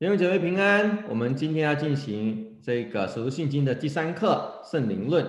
弟兄姐妹平安，我们今天要进行这个使徒信经的第三课圣灵论。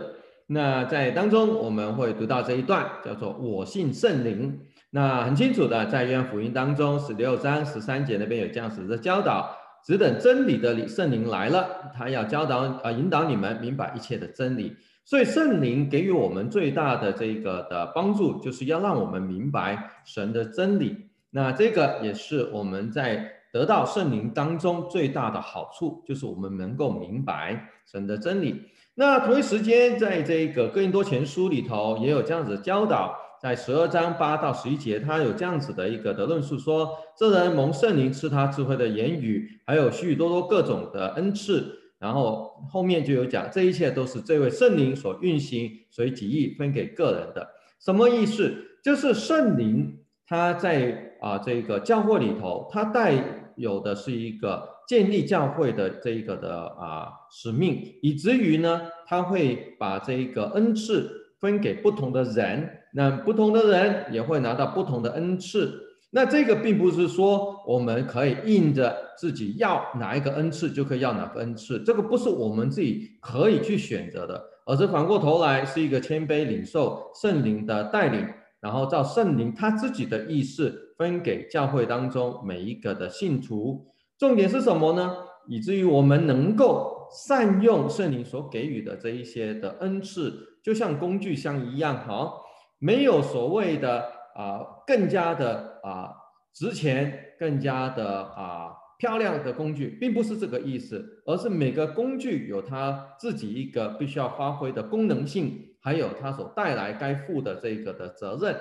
那在当中我们会读到这一段，叫做“我信圣灵”。那很清楚的，在约翰福音当中十六章十三节那边有这样子的教导：只等真理的圣灵来了，他要教导啊引导你们明白一切的真理。所以圣灵给予我们最大的这个的帮助，就是要让我们明白神的真理。那这个也是我们在。得到圣灵当中最大的好处，就是我们能够明白神的真理。那同一时间，在这个哥林多前书里头也有这样子的教导，在十二章八到十一节，他有这样子的一个的论述说，这人蒙圣灵赐他智慧的言语，还有许许多多各种的恩赐。然后后面就有讲，这一切都是这位圣灵所运行，随己意分给个人的。什么意思？就是圣灵他在啊这个教会里头，他带。有的是一个建立教会的这一个的啊使命，以至于呢，他会把这一个恩赐分给不同的人，那不同的人也会拿到不同的恩赐。那这个并不是说我们可以硬着自己要哪一个恩赐就可以要哪个恩赐，这个不是我们自己可以去选择的，而是反过头来是一个谦卑领受圣灵的带领，然后照圣灵他自己的意思。分给教会当中每一个的信徒，重点是什么呢？以至于我们能够善用圣灵所给予的这一些的恩赐，就像工具箱一样，哈，没有所谓的啊、更加的啊、值钱、更加的啊、漂亮的工具，并不是这个意思，而是每个工具有它自己一个必须要发挥的功能性，还有它所带来该负的这个的责任。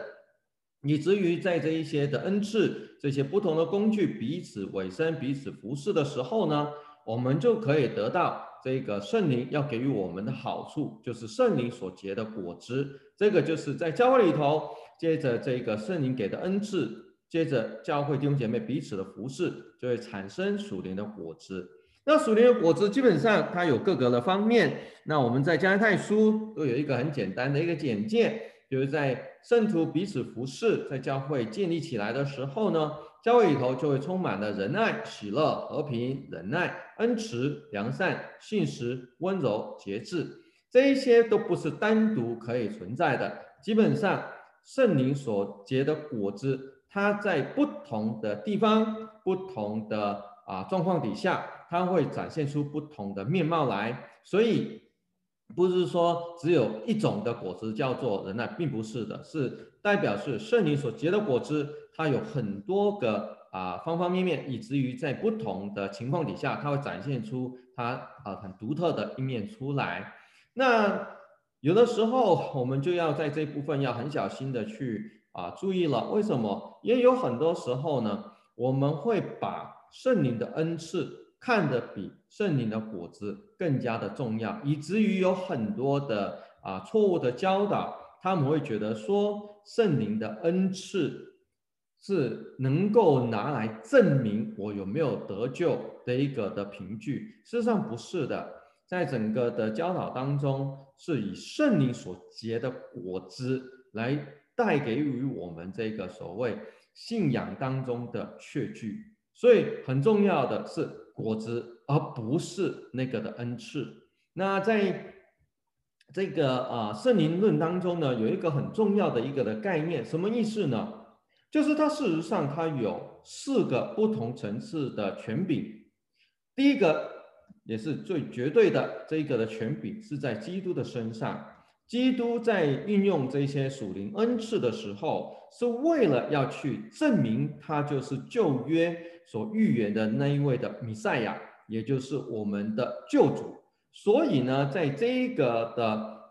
以至于在这一些的恩赐，这些不同的工具彼此委身、彼此服侍的时候呢，我们就可以得到这个圣灵要给予我们的好处，就是圣灵所结的果子。这个就是在教会里头，接着这个圣灵给的恩赐，接着教会弟兄姐妹彼此的服侍，就会产生属灵的果子。那属灵的果子基本上它有各个的方面。那我们在加拉太书都有一个很简单的一个简介。就是在圣徒彼此服侍，在教会建立起来的时候呢，教会里头就会充满了仁爱、喜乐、和平、忍耐、恩慈、良善、信实、温柔、节制，这一些都不是单独可以存在的。基本上，圣灵所结的果子，它在不同的地方、不同的啊状况底下，它会展现出不同的面貌来。所以。不是说只有一种的果子叫做仁爱，并不是的，是代表是圣灵所结的果子，它有很多个啊方方面面，以至于在不同的情况底下，它会展现出它啊很独特的一面出来。那有的时候我们就要在这部分要很小心的去啊注意了，为什么？也有很多时候呢，我们会把圣灵的恩赐。看得比圣灵的果子更加的重要，以至于有很多的啊错误的教导，他们会觉得说圣灵的恩赐是能够拿来证明我有没有得救的一个的凭据。事实上不是的，在整个的教导当中，是以圣灵所结的果子来带给予我们这个所谓信仰当中的确据。所以很重要的是。果子，而不是那个的恩赐。那在这个啊圣灵论当中呢，有一个很重要的一个的概念，什么意思呢？就是它事实上它有四个不同层次的权柄。第一个也是最绝对的这个的权柄是在基督的身上。基督在运用这些属灵恩赐的时候，是为了要去证明他就是旧约。所预言的那一位的弥赛亚，也就是我们的救主。所以呢，在这一个的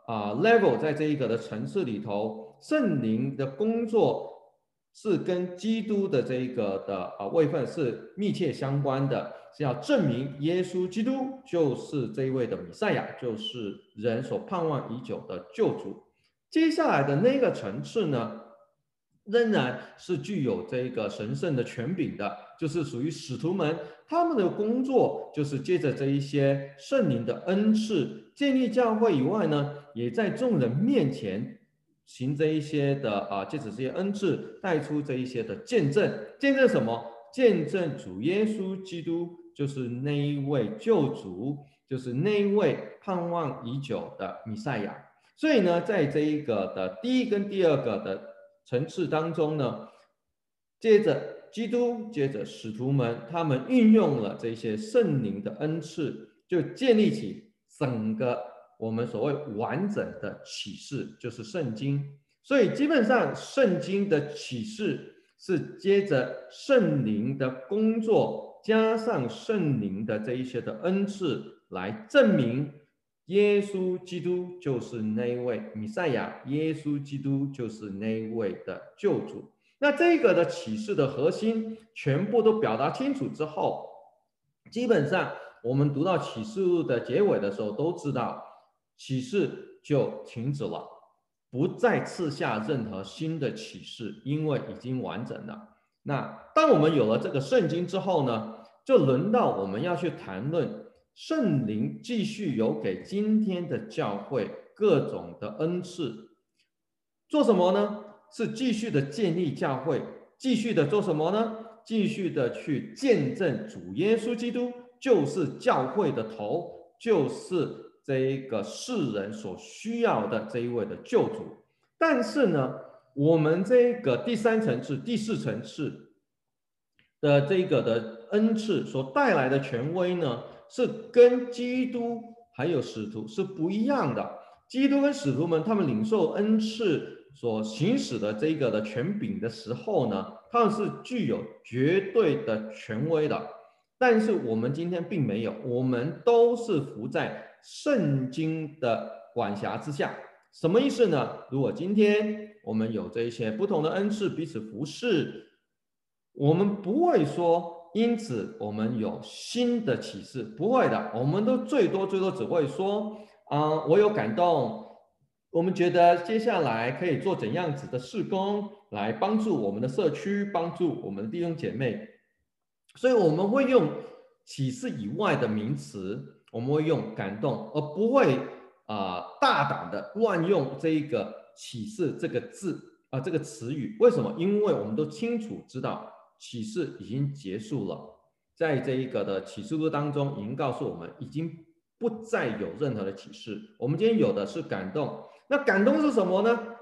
啊 level，在这一个的城市里头，圣灵的工作是跟基督的这一个的啊位份是密切相关的，是要证明耶稣基督就是这一位的弥赛亚，就是人所盼望已久的救主。接下来的那个层次呢，仍然是具有这个神圣的权柄的。就是属于使徒们，他们的工作就是借着这一些圣灵的恩赐建立教会以外呢，也在众人面前行这一些的啊，借此这些恩赐带出这一些的见证。见证什么？见证主耶稣基督就是那一位救主，就是那一位盼望已久的弥赛亚。所以呢，在这一个的第一跟第二个的层次当中呢，接着基督，接着使徒们，他们运用了这些圣灵的恩赐，就建立起整个我们所谓完整的启示，就是圣经。所以基本上，圣经的启示是接着圣灵的工作，加上圣灵的这一些的恩赐来证明。耶稣基督就是那一位弥赛亚，耶稣基督就是那一位的救主。那这个的启示的核心全部都表达清楚之后，基本上我们读到启示录的结尾的时候，都知道启示就停止了，不再赐下任何新的启示，因为已经完整了。那当我们有了这个圣经之后呢，就轮到我们要去谈论。圣灵继续有给今天的教会各种的恩赐，做什么呢？是继续的建立教会，继续的做什么呢？继续的去见证主耶稣基督就是教会的头，就是这一个世人所需要的这一位的救主。但是呢，我们这个第三层次、第四层次的这个的恩赐所带来的权威呢？是跟基督还有使徒是不一样的。基督跟使徒们，他们领受恩赐所行使的这个的权柄的时候呢，他们是具有绝对的权威的。但是我们今天并没有，我们都是服在圣经的管辖之下。什么意思呢？如果今天我们有这一些不同的恩赐彼此服侍，我们不会说。因此，我们有新的启示，不会的，我们都最多最多只会说，啊、我有感动，我们觉得接下来可以做怎样子的事工，来帮助我们的社区，帮助我们的弟兄姐妹，所以我们会用启示以外的名词，我们会用感动，而不会啊、大胆的乱用这一个启示这个字啊、这个词语。为什么？因为我们都清楚知道。启示已经结束了，在这一个的启示录当中，已经告诉我们，已经不再有任何的启示。我们今天有的是感动，那感动是什么呢？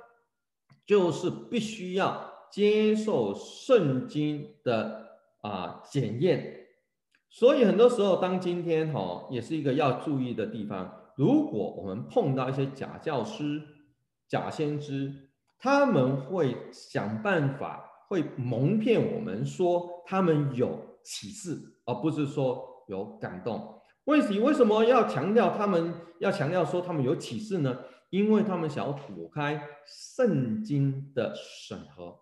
就是必须要接受圣经的啊检验。所以很多时候，当今天哈、哦，也是一个要注意的地方。如果我们碰到一些假教师、假先知，他们会想办法。会蒙骗我们说他们有启示，而不是说有感动。为什为什么要强调他们要强调说他们有启示呢？因为他们想要躲开圣经的审核。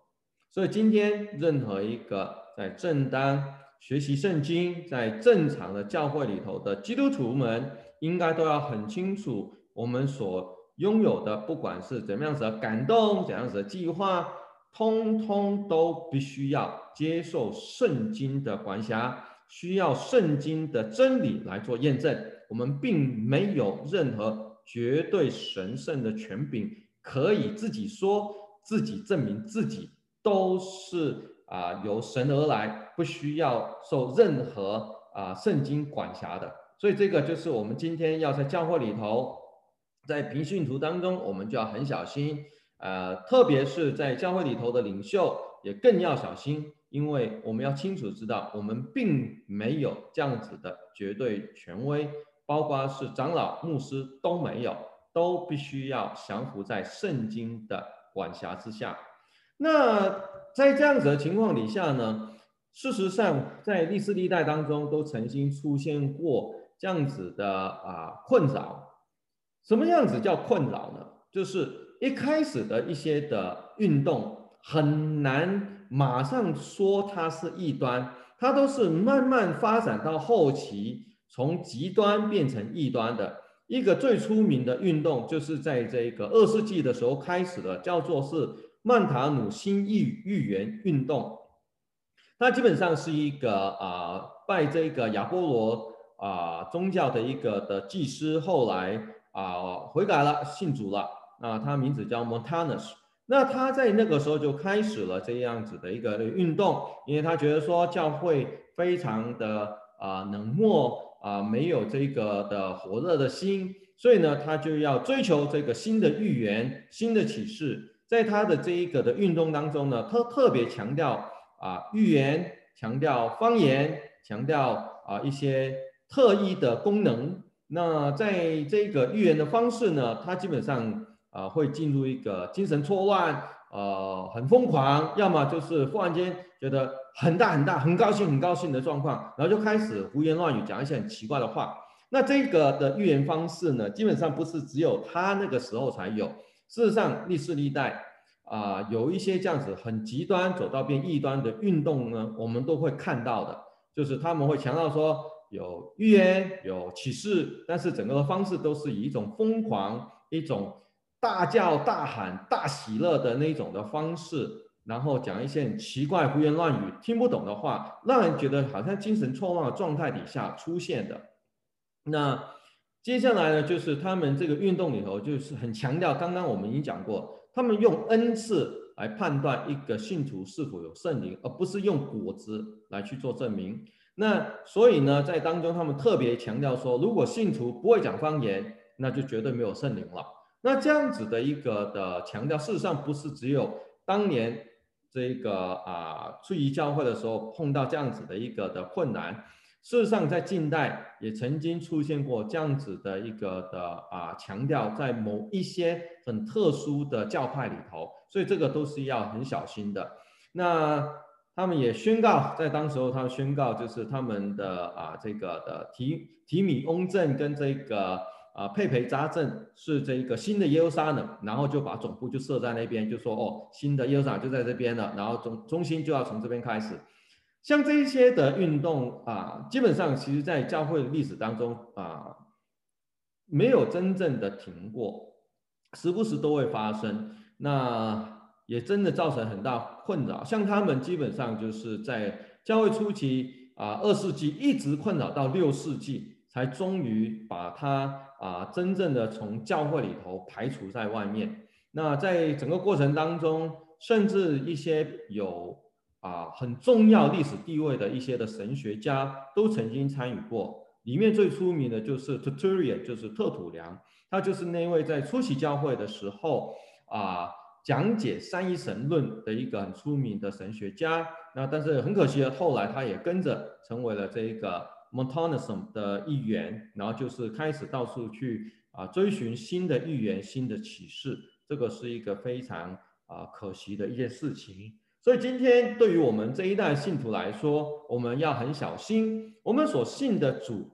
所以今天任何一个在正当学习圣经、在正常的教会里头的基督徒们，应该都要很清楚我们所拥有的，不管是怎么样子的感动、怎样子的计划。通通都必须要接受圣经的管辖，需要圣经的真理来做验证。我们并没有任何绝对神圣的权柄，可以自己说自己证明自己都是啊、由神而来，不需要受任何啊、圣经管辖的。所以这个就是我们今天要在教会里头，在平信徒当中，我们就要很小心。呃，特别是在教会里头的领袖也更要小心，因为我们要清楚知道，我们并没有这样子的绝对权威，包括是长老、牧师都没有，都必须要降服在圣经的管辖之下。那在这样子的情况底下呢，事实上在历史历代当中都曾经出现过这样子的啊、困扰。什么样子叫困扰呢？就是。一开始的一些的运动很难马上说它是异端，它都是慢慢发展到后期，从极端变成异端的。一个最出名的运动就是在这个二世纪的时候开始的，叫做是曼塔努新预预言运动。它基本上是一个啊、拜这个亚波罗啊宗教的一个的祭司，后来啊、呃、悔改了，信主了。啊，他名字叫 Montanus，那他在那个时候就开始了这样子的一个运动，因为他觉得说教会非常的啊冷漠啊没有这个的火热的心，所以呢，他就要追求这个新的预言、新的启示。在他的这一个的运动当中呢，他特别强调啊预言，强调方言，强调啊一些特异的功能。那在这个预言的方式呢，他基本上啊会进入一个精神错乱，呃很疯狂，要么就是忽然间觉得很大很大，很高兴很高兴的状况，然后就开始胡言乱语，讲一些很奇怪的话。那这个的预言方式呢，基本上不是只有他那个时候才有。事实上，历史历代啊、有一些这样子很极端走到变异端的运动呢，我们都会看到的，就是他们会强调说有预言、有启示，但是整个的方式都是以一种疯狂、一种大叫大喊、大喜乐的那种的方式，然后讲一些奇怪、胡言乱语、听不懂的话，让人觉得好像精神错乱的状态底下出现的。那接下来呢，就是他们这个运动里头，就是很强调，刚刚我们已经讲过，他们用恩赐来判断一个信徒是否有圣灵，而不是用果子来去做证明。那所以呢，在当中他们特别强调说，如果信徒不会讲方言，那就绝对没有圣灵了。那这样子的一个的强调，事实上不是只有当年这个啊初期教会的时候碰到这样子的一个的困难。事实上，在近代也曾经出现过这样子的一个的啊强调，在某一些很特殊的教派里头，所以这个都是要很小心的。那他们也宣告，在当时候，他们宣告就是他们的啊这个的提提米翁镇跟这个啊佩培扎镇是这一个新的耶路撒冷，然后就把总部就设在那边，就说哦，新的耶路撒冷就在这边了，然后中中心就要从这边开始。像这一些的运动啊，基本上其实在教会历史当中啊，没有真正的停过，时不时都会发生。那也真的造成很大困扰。像他们基本上就是在教会初期啊，二世纪一直困扰到六世纪，才终于把它啊真正的从教会里头排除在外面。那在整个过程当中，甚至一些有啊，很重要历史地位的一些的神学家都曾经参与过，里面最出名的就是 Tertullian，就是特土良，他就是那位在初期教会的时候啊讲解三一神论的一个很出名的神学家。那但是很可惜的，后来他也跟着成为了这一个 Montanism 的一员，然后就是开始到处去啊追寻新的预言、新的启示，这个是一个非常啊可惜的一件事情。所以今天对于我们这一代信徒来说，我们要很小心。我们所信的主，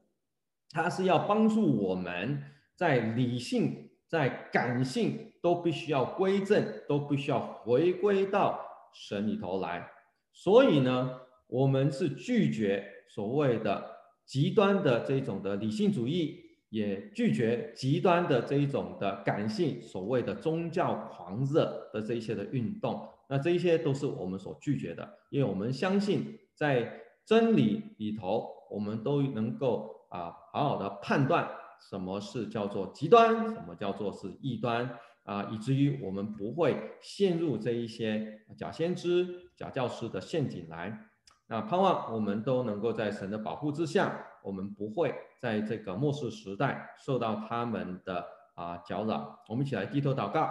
他是要帮助我们在理性、在感性都必须要归正，都必须要回归到神里头来。所以呢，我们是拒绝所谓的极端的这种的理性主义，也拒绝极端的这一种的感性，所谓的宗教狂热的这一些的运动。那这一些都是我们所拒绝的，因为我们相信在真理里头，我们都能够啊好好的判断什么是叫做极端，什么叫做是异端啊，以至于我们不会陷入这一些假先知、假教师的陷阱来。那盼望我们都能够在神的保护之下，我们不会在这个末世时代受到他们的啊搅扰。我们一起来低头祷告。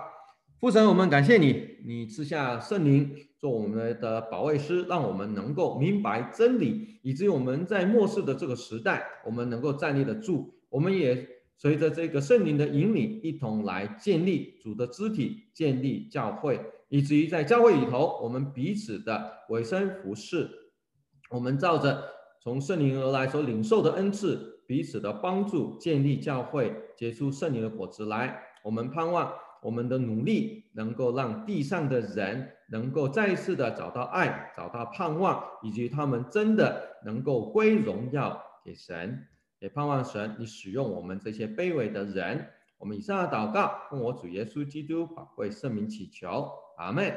父神，我们感谢你，你赐下圣灵做我们的保卫师，让我们能够明白真理，以至于我们在末世的这个时代，我们能够站立得住。我们也随着这个圣灵的引领，一同来建立主的肢体，建立教会，以至于在教会里头，我们彼此的委身服侍，我们照着从圣灵而来所领受的恩赐，彼此的帮助，建立教会，结出圣灵的果子来。我们盼望。我们的努力能够让地上的人能够再次的找到爱，找到盼望，以及他们真的能够归荣耀给神。也盼望神你使用我们这些卑微的人。我们以上的祷告，奉我主耶稣基督宝贵圣名祈求，阿门。